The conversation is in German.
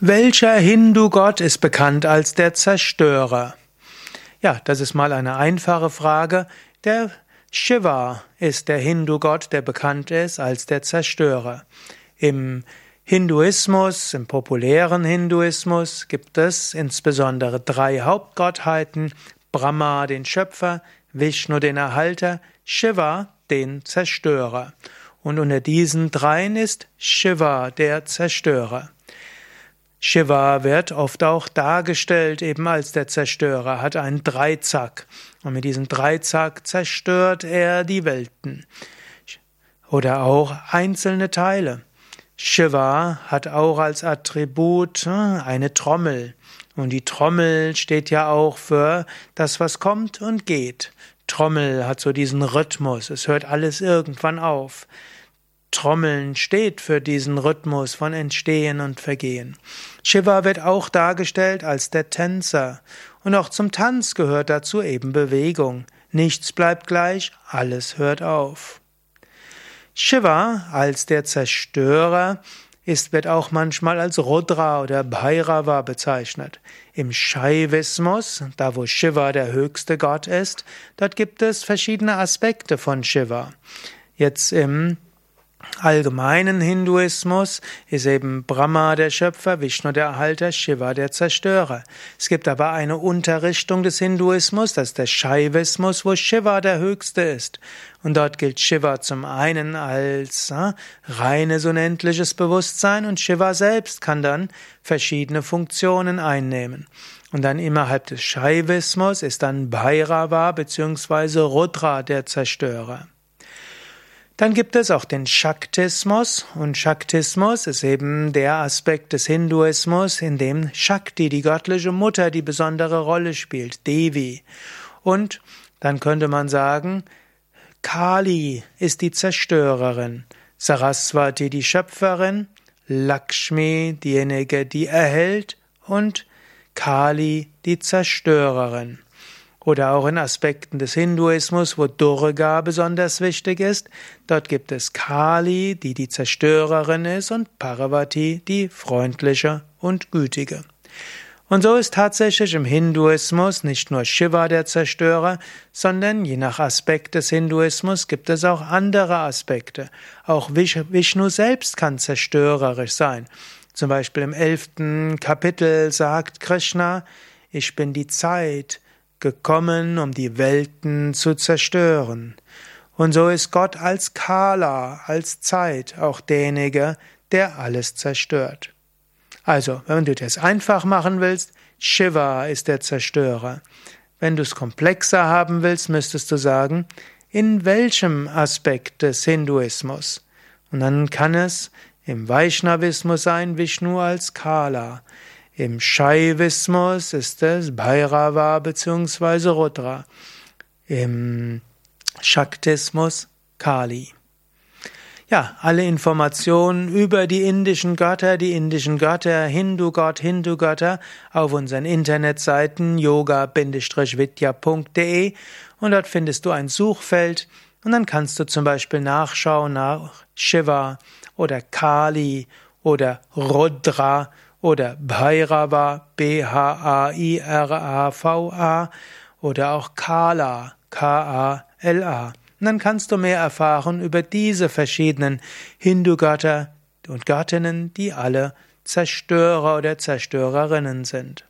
Welcher Hindu-Gott ist bekannt als der Zerstörer? Ja, das ist mal eine einfache Frage. Der Shiva ist der Hindu-Gott, der bekannt ist als der Zerstörer. Im Hinduismus, im populären Hinduismus gibt es insbesondere drei Hauptgottheiten. Brahma, den Schöpfer, Vishnu, den Erhalter, Shiva, den Zerstörer. Und unter diesen dreien ist Shiva der Zerstörer. Shiva wird oft auch dargestellt eben als der Zerstörer, hat einen Dreizack und mit diesem Dreizack zerstört er die Welten oder auch einzelne Teile. Shiva hat auch als Attribut hm, eine Trommel und die Trommel steht ja auch für das, was kommt und geht. Trommel hat so diesen Rhythmus, es hört alles irgendwann auf. Trommeln steht für diesen Rhythmus von Entstehen und Vergehen. Shiva wird auch dargestellt als der Tänzer. Und auch zum Tanz gehört dazu eben Bewegung. Nichts bleibt gleich, alles hört auf. Shiva als der Zerstörer ist, wird auch manchmal als Rudra oder Bhairava bezeichnet. Im Shaivismus, da wo Shiva der höchste Gott ist, dort gibt es verschiedene Aspekte von Shiva. Jetzt im allgemeinen Hinduismus ist eben Brahma der Schöpfer, Vishnu der Erhalter, Shiva der Zerstörer. Es gibt aber eine Unterrichtung des Hinduismus, das ist der Shaivismus, wo Shiva der Höchste ist. Und dort gilt Shiva zum einen als äh, reines unendliches Bewusstsein und Shiva selbst kann dann verschiedene Funktionen einnehmen. Und dann innerhalb des Shaivismus ist dann Bhairava bzw. Rudra der Zerstörer. Dann gibt es auch den Shaktismus und Shaktismus ist eben der Aspekt des Hinduismus, in dem Shakti, die göttliche Mutter, die besondere Rolle spielt, Devi. Und dann könnte man sagen, Kali ist die Zerstörerin, Saraswati die Schöpferin, Lakshmi diejenige, die erhält und Kali die Zerstörerin. Oder auch in Aspekten des Hinduismus, wo Durga besonders wichtig ist. Dort gibt es Kali, die die Zerstörerin ist, und Parvati, die freundliche und gütige. Und so ist tatsächlich im Hinduismus nicht nur Shiva der Zerstörer, sondern je nach Aspekt des Hinduismus gibt es auch andere Aspekte. Auch Vishnu selbst kann zerstörerisch sein. Zum Beispiel im elften Kapitel sagt Krishna, ich bin die Zeit, gekommen, um die Welten zu zerstören. Und so ist Gott als Kala, als Zeit auch derjenige, der alles zerstört. Also, wenn du das einfach machen willst, Shiva ist der Zerstörer. Wenn du es komplexer haben willst, müsstest du sagen, in welchem Aspekt des Hinduismus? Und dann kann es im Vaishnavismus sein, Vishnu als Kala. Im Shaivismus ist es Bhairava bzw. Rudra. Im Shaktismus Kali. Ja, alle Informationen über die indischen Götter, die indischen Götter, Hindu-Gott, Hindu-Götter auf unseren Internetseiten yoga-vidya.de und dort findest du ein Suchfeld und dann kannst du zum Beispiel nachschauen nach Shiva oder Kali oder Rudra oder Bhairava, B-H-A-I-R-A-V-A oder auch Kala, K-A-L-A. Und dann kannst du mehr erfahren über diese verschiedenen Hindu-Götter und Göttinnen, die alle Zerstörer oder Zerstörerinnen sind.